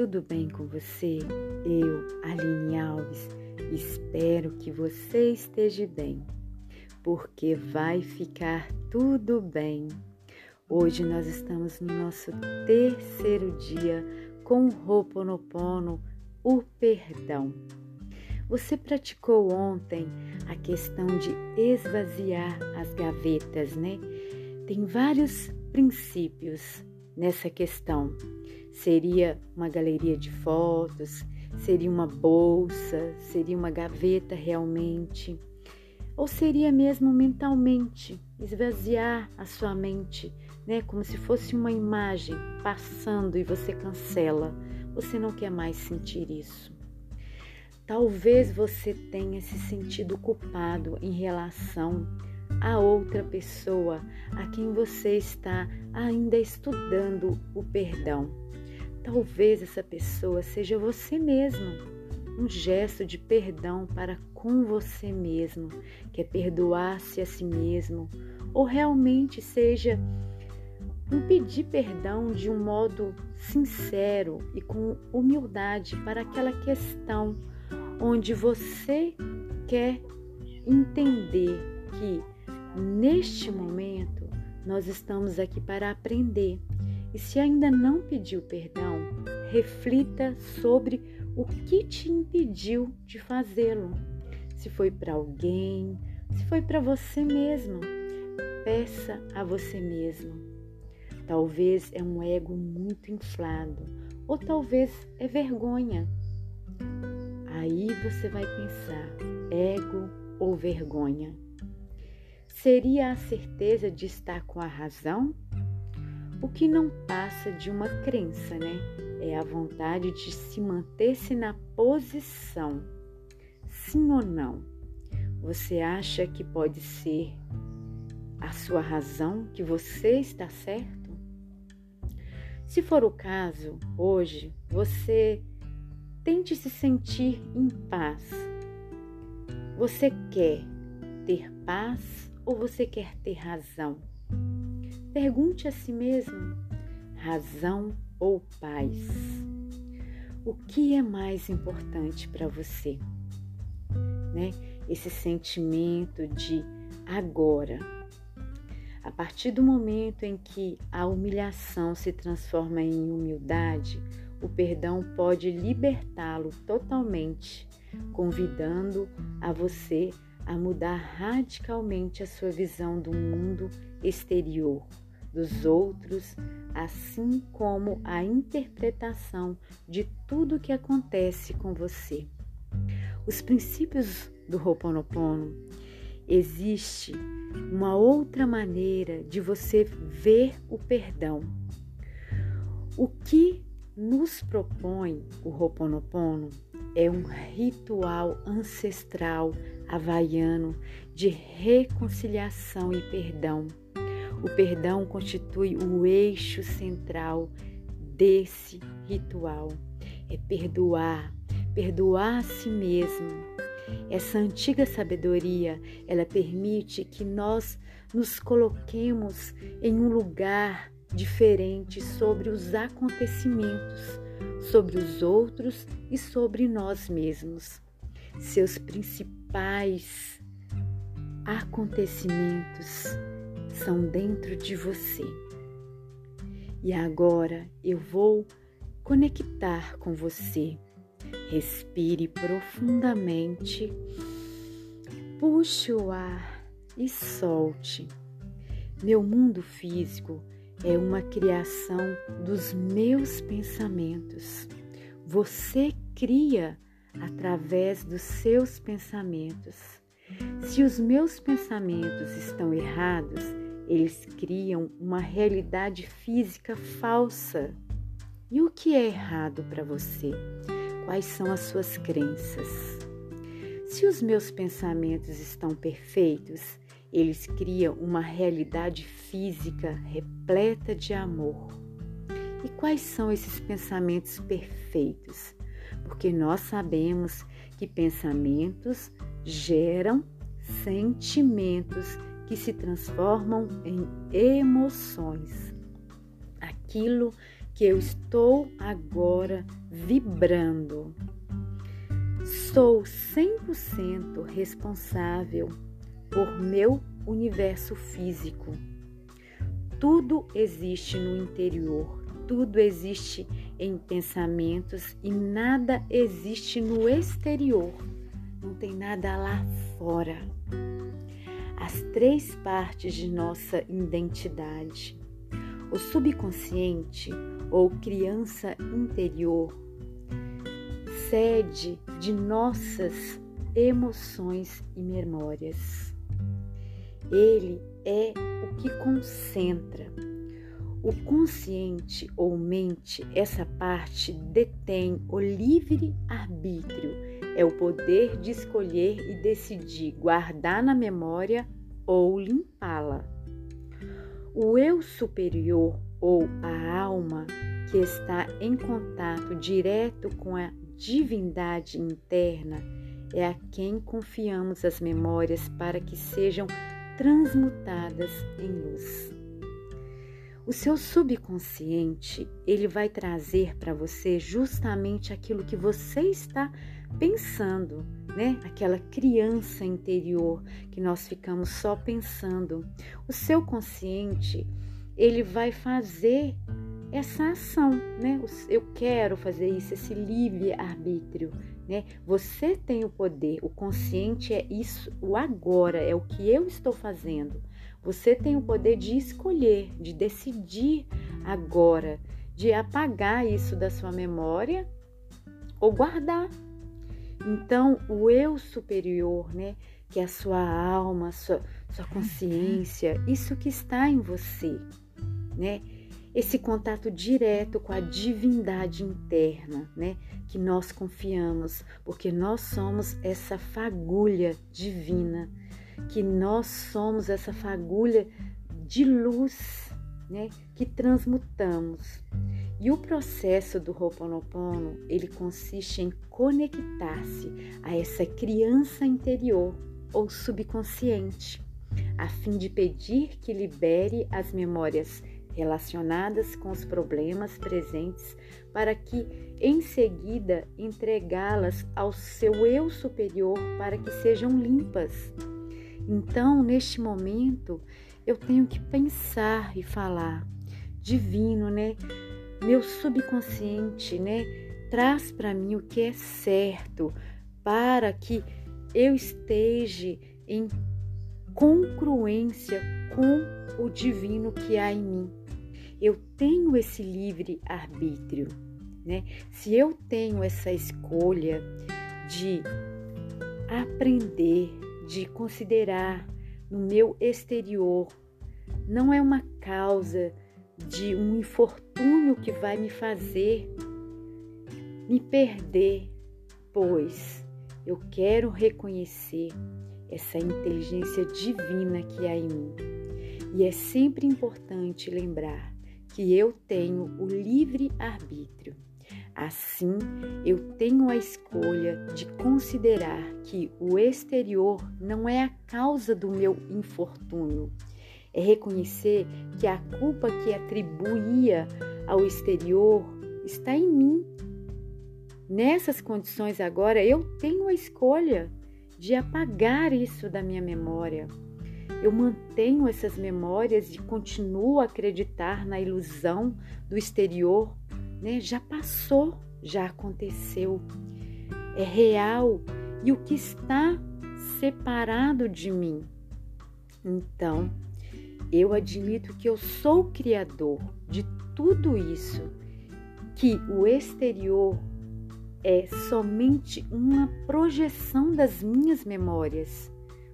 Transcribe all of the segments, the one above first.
tudo bem com você? Eu, Aline Alves, espero que você esteja bem, porque vai ficar tudo bem. Hoje nós estamos no nosso terceiro dia com o Ho'oponopono, o perdão. Você praticou ontem a questão de esvaziar as gavetas, né? Tem vários princípios nessa questão. Seria uma galeria de fotos, seria uma bolsa, seria uma gaveta realmente, ou seria mesmo mentalmente esvaziar a sua mente, né, como se fosse uma imagem passando e você cancela. Você não quer mais sentir isso. Talvez você tenha se sentido culpado em relação a outra pessoa a quem você está ainda estudando o perdão. Talvez essa pessoa seja você mesmo. Um gesto de perdão para com você mesmo, que é perdoar-se a si mesmo, ou realmente seja um pedir perdão de um modo sincero e com humildade para aquela questão onde você quer entender que neste momento nós estamos aqui para aprender e se ainda não pediu perdão, reflita sobre o que te impediu de fazê-lo. Se foi para alguém, se foi para você mesmo, peça a você mesmo. Talvez é um ego muito inflado, ou talvez é vergonha. Aí você vai pensar: ego ou vergonha? Seria a certeza de estar com a razão? O que não passa de uma crença, né? É a vontade de se manter-se na posição. Sim ou não? Você acha que pode ser a sua razão, que você está certo? Se for o caso, hoje você tente se sentir em paz. Você quer ter paz ou você quer ter razão? Pergunte a si mesmo: razão ou paz? O que é mais importante para você? Né? Esse sentimento de agora. A partir do momento em que a humilhação se transforma em humildade, o perdão pode libertá-lo totalmente, convidando a você a mudar radicalmente a sua visão do mundo exterior, dos outros, assim como a interpretação de tudo que acontece com você. Os princípios do Ho'oponopono existe uma outra maneira de você ver o perdão. O que nos propõe o Ho'oponopono é um ritual ancestral havaiano de reconciliação e perdão. O perdão constitui o eixo central desse ritual. É perdoar, perdoar a si mesmo. Essa antiga sabedoria, ela permite que nós nos coloquemos em um lugar diferente sobre os acontecimentos, sobre os outros e sobre nós mesmos. Seus principais acontecimentos são dentro de você. E agora eu vou conectar com você. Respire profundamente, puxe o ar e solte. Meu mundo físico é uma criação dos meus pensamentos. Você cria através dos seus pensamentos. Se os meus pensamentos estão errados, eles criam uma realidade física falsa. E o que é errado para você? Quais são as suas crenças? Se os meus pensamentos estão perfeitos, eles criam uma realidade física repleta de amor. E quais são esses pensamentos perfeitos? Porque nós sabemos que pensamentos geram sentimentos que se transformam em emoções. Aquilo que eu estou agora vibrando. Sou 100% responsável por meu universo físico. Tudo existe no interior, tudo existe em pensamentos e nada existe no exterior. Não tem nada lá fora. As três partes de nossa identidade. O subconsciente ou criança interior sede de nossas emoções e memórias. Ele é o que concentra. O consciente ou mente, essa parte detém o livre arbítrio, é o poder de escolher e decidir guardar na memória ou limpá-la. O eu superior ou a alma que está em contato direto com a divindade interna é a quem confiamos as memórias para que sejam transmutadas em luz. O seu subconsciente, ele vai trazer para você justamente aquilo que você está pensando, né? Aquela criança interior que nós ficamos só pensando. O seu consciente, ele vai fazer essa ação, né? Eu quero fazer isso, esse livre arbítrio, né? Você tem o poder, o consciente é isso, o agora, é o que eu estou fazendo. Você tem o poder de escolher, de decidir agora, de apagar isso da sua memória ou guardar. Então, o eu superior, né? Que é a sua alma, sua, sua consciência, isso que está em você, né? esse contato direto com a divindade interna, né? Que nós confiamos, porque nós somos essa fagulha divina, que nós somos essa fagulha de luz, né? Que transmutamos. E o processo do Ho'oponopono, ele consiste em conectar-se a essa criança interior ou subconsciente, a fim de pedir que libere as memórias relacionadas com os problemas presentes, para que em seguida entregá-las ao seu eu superior para que sejam limpas. Então, neste momento, eu tenho que pensar e falar: Divino, né? Meu subconsciente, né? Traz para mim o que é certo, para que eu esteja em congruência com o divino que há em mim eu tenho esse livre arbítrio, né? Se eu tenho essa escolha de aprender, de considerar no meu exterior, não é uma causa de um infortúnio que vai me fazer me perder, pois eu quero reconhecer essa inteligência divina que há em mim. E é sempre importante lembrar que eu tenho o livre arbítrio. Assim, eu tenho a escolha de considerar que o exterior não é a causa do meu infortúnio. É reconhecer que a culpa que atribuía ao exterior está em mim. Nessas condições agora, eu tenho a escolha de apagar isso da minha memória eu mantenho essas memórias e continuo a acreditar na ilusão do exterior, né? Já passou, já aconteceu, é real e o que está separado de mim. Então, eu admito que eu sou o criador de tudo isso, que o exterior é somente uma projeção das minhas memórias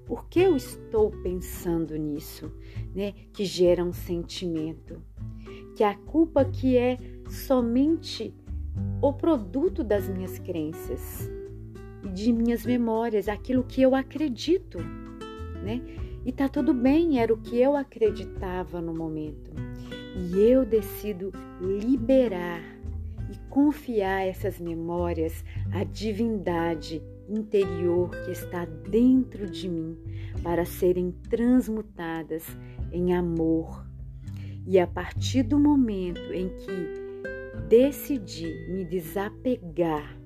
por que eu estou pensando nisso, né? Que gera um sentimento. Que a culpa que é somente o produto das minhas crenças e de minhas memórias, aquilo que eu acredito, né? E tá tudo bem, era o que eu acreditava no momento. E eu decido liberar e confiar essas memórias à divindade interior que está dentro de mim para serem transmutadas em amor. E a partir do momento em que decidi me desapegar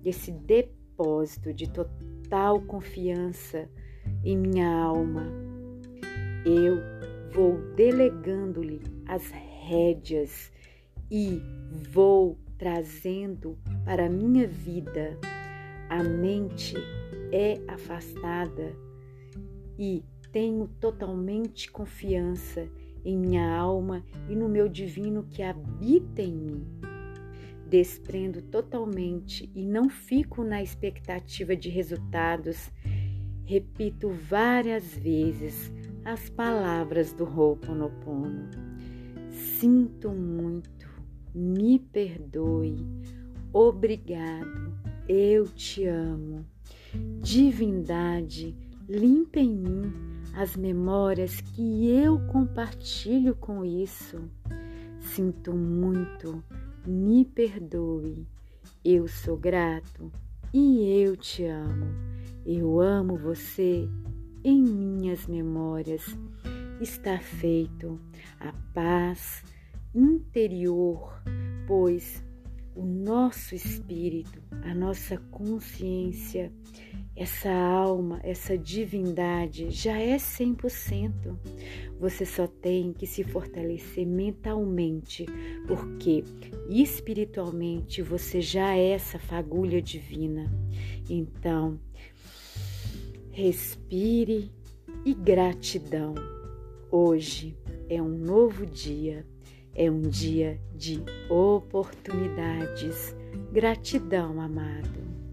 desse depósito de total confiança em minha alma, eu vou delegando-lhe as rédeas e vou trazendo para minha vida. A mente é afastada e tenho totalmente confiança em minha alma e no meu divino que habita em mim. Desprendo totalmente e não fico na expectativa de resultados. Repito várias vezes as palavras do Ho'oponopono. Sinto muito, me perdoe, obrigado, eu te amo. Divindade, limpa em mim as memórias que eu compartilho com isso. Sinto muito, me perdoe. Eu sou grato e eu te amo. Eu amo você em minhas memórias. Está feito a paz interior, pois o nosso espírito, a nossa consciência, essa alma, essa divindade já é 100%. Você só tem que se fortalecer mentalmente, porque espiritualmente você já é essa fagulha divina. Então, respire e gratidão. Hoje é um novo dia, é um dia de oportunidades. Gratidão, amado.